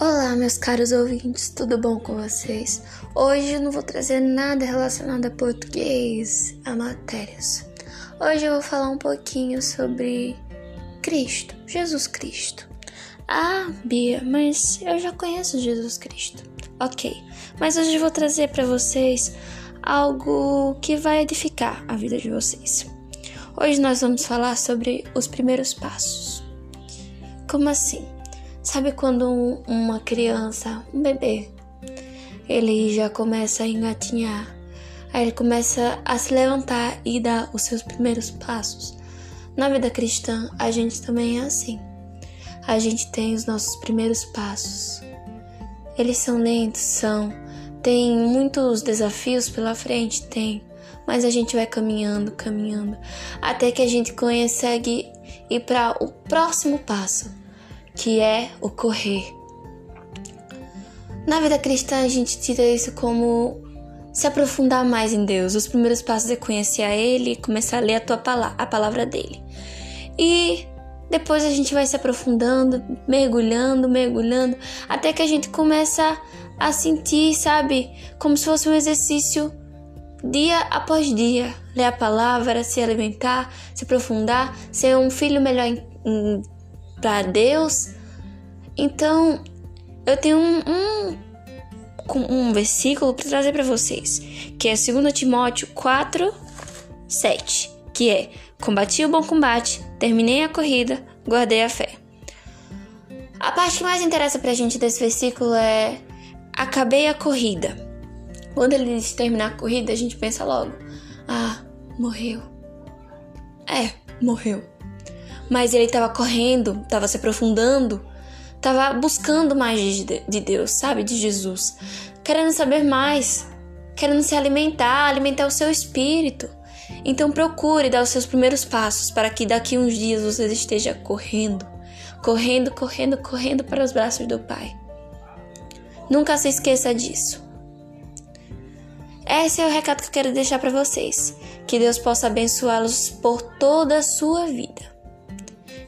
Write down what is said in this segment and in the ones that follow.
Olá, meus caros ouvintes, tudo bom com vocês? Hoje eu não vou trazer nada relacionado a português, a matérias. Hoje eu vou falar um pouquinho sobre Cristo, Jesus Cristo. Ah, Bia, mas eu já conheço Jesus Cristo. Ok, mas hoje eu vou trazer para vocês algo que vai edificar a vida de vocês. Hoje nós vamos falar sobre os primeiros passos. Como assim? Sabe quando um, uma criança, um bebê, ele já começa a engatinhar, aí ele começa a se levantar e dar os seus primeiros passos? Na vida cristã, a gente também é assim. A gente tem os nossos primeiros passos. Eles são lentos, são. Tem muitos desafios pela frente, tem. Mas a gente vai caminhando, caminhando, até que a gente consegue ir para o próximo passo que é o correr. Na vida cristã, a gente tira isso como se aprofundar mais em Deus. Os primeiros passos é conhecer a Ele e começar a ler a, tua palavra, a palavra dele. E depois a gente vai se aprofundando, mergulhando, mergulhando, até que a gente começa a sentir, sabe, como se fosse um exercício dia após dia. Ler a palavra, se alimentar, se aprofundar, ser um filho melhor em, para Deus. Então, eu tenho um, um, um versículo para trazer para vocês, que é 2 Timóteo 4, 7, que é: Combati o bom combate, terminei a corrida, guardei a fé. A parte que mais interessa pra gente desse versículo é: Acabei a corrida. Quando ele diz terminar a corrida, a gente pensa logo: Ah, morreu. É, morreu mas ele estava correndo, estava se aprofundando, estava buscando mais de, de Deus, sabe? De Jesus, querendo saber mais, querendo se alimentar, alimentar o seu espírito. Então procure dar os seus primeiros passos para que daqui uns dias você esteja correndo, correndo, correndo, correndo para os braços do Pai. Nunca se esqueça disso. Esse é o recado que eu quero deixar para vocês. Que Deus possa abençoá-los por toda a sua vida.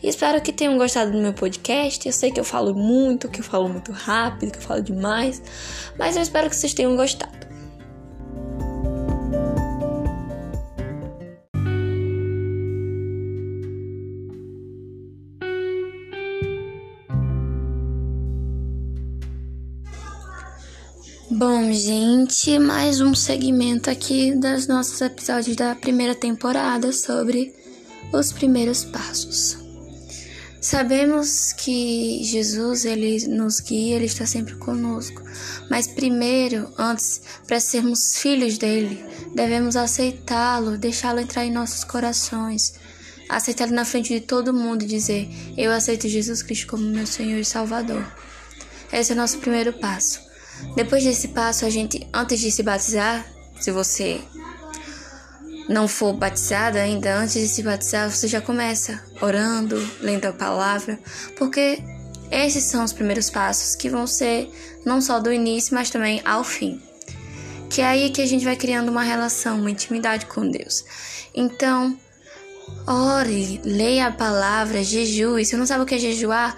Espero que tenham gostado do meu podcast. Eu sei que eu falo muito, que eu falo muito rápido, que eu falo demais, mas eu espero que vocês tenham gostado. Bom, gente, mais um segmento aqui dos nossos episódios da primeira temporada sobre os primeiros passos. Sabemos que Jesus ele nos guia, ele está sempre conosco. Mas primeiro, antes, para sermos filhos dele, devemos aceitá-lo, deixá-lo entrar em nossos corações, aceitá-lo na frente de todo mundo e dizer: "Eu aceito Jesus Cristo como meu Senhor e Salvador". Esse é o nosso primeiro passo. Depois desse passo, a gente, antes de se batizar, se você não for batizada ainda, antes de se batizar, você já começa orando, lendo a palavra, porque esses são os primeiros passos que vão ser não só do início, mas também ao fim. Que é aí que a gente vai criando uma relação, uma intimidade com Deus. Então, ore, leia a palavra, jejue. Se não sabe o que é jejuar,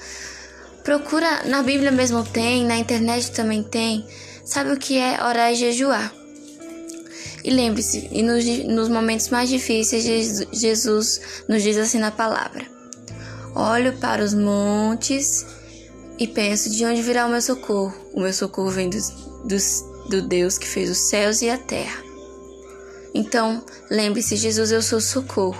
procura na Bíblia mesmo tem, na internet também tem. Sabe o que é orar e jejuar? E lembre-se, e nos, nos momentos mais difíceis, Jesus nos diz assim na palavra: Olho para os montes e penso: de onde virá o meu socorro? O meu socorro vem dos, dos, do Deus que fez os céus e a terra. Então, lembre-se, Jesus o seu socorro.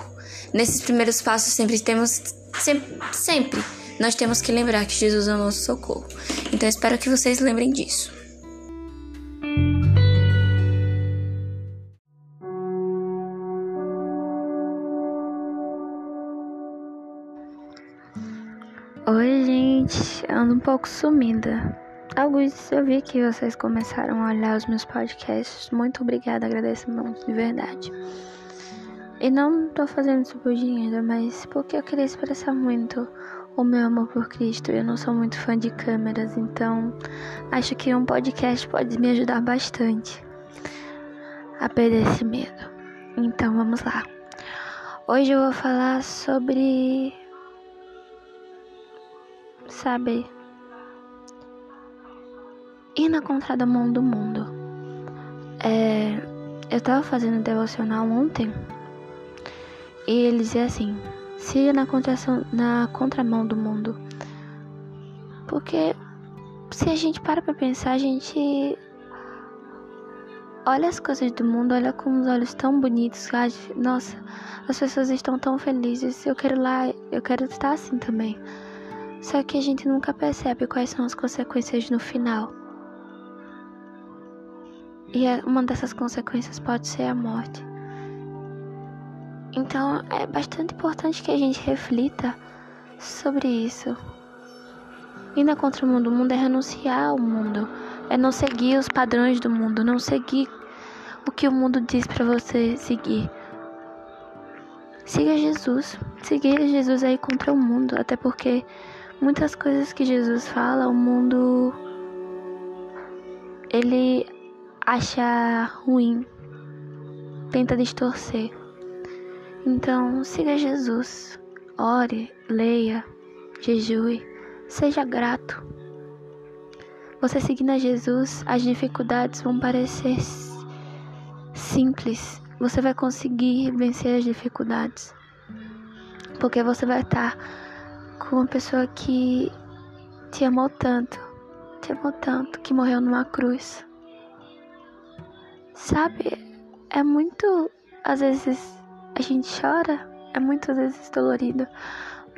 Nesses primeiros passos sempre temos sempre, sempre nós temos que lembrar que Jesus é o nosso socorro. Então, espero que vocês lembrem disso. Gente, ando um pouco sumida. Alguns eu vi que vocês começaram a olhar os meus podcasts. Muito obrigada, agradeço muito, de verdade. E não tô fazendo isso por dinheiro, mas porque eu queria expressar muito o meu amor por Cristo. Eu não sou muito fã de câmeras, então acho que um podcast pode me ajudar bastante a perder esse medo. Então vamos lá. Hoje eu vou falar sobre sabe? ir na contramão do mundo. É, eu tava fazendo devocional ontem e ele dizia assim: siga na, na contramão do mundo. Porque se a gente para pra pensar, a gente olha as coisas do mundo, olha com os olhos tão bonitos, nossa, as pessoas estão tão felizes, eu quero lá, eu quero estar assim também. Só que a gente nunca percebe quais são as consequências no final. E é, uma dessas consequências pode ser a morte. Então é bastante importante que a gente reflita sobre isso. Ir na contramão do mundo é renunciar ao mundo, é não seguir os padrões do mundo, não seguir o que o mundo diz para você seguir. Siga Jesus, seguir Jesus aí contra o mundo, até porque muitas coisas que Jesus fala, o mundo ele acha ruim, tenta distorcer. Então, siga Jesus, ore, leia, jejue, seja grato. Você seguindo a Jesus, as dificuldades vão parecer simples. Você vai conseguir vencer as dificuldades. Porque você vai estar com uma pessoa que te amou tanto, te amou tanto, que morreu numa cruz. Sabe, é muito. Às vezes a gente chora, é muitas vezes dolorido.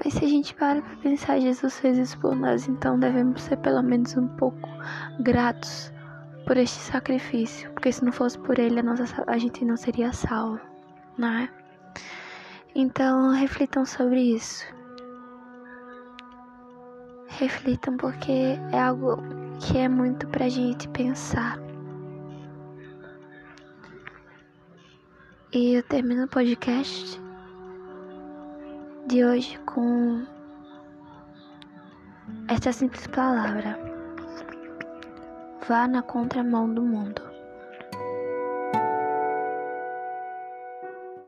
Mas se a gente para pra pensar, Jesus fez isso por nós, então devemos ser pelo menos um pouco gratos por este sacrifício. Porque se não fosse por ele, a, nossa, a gente não seria salvo, não é? Então reflitam sobre isso. Reflitam porque é algo que é muito pra gente pensar. E eu termino o podcast de hoje com esta simples palavra: vá na contramão do mundo.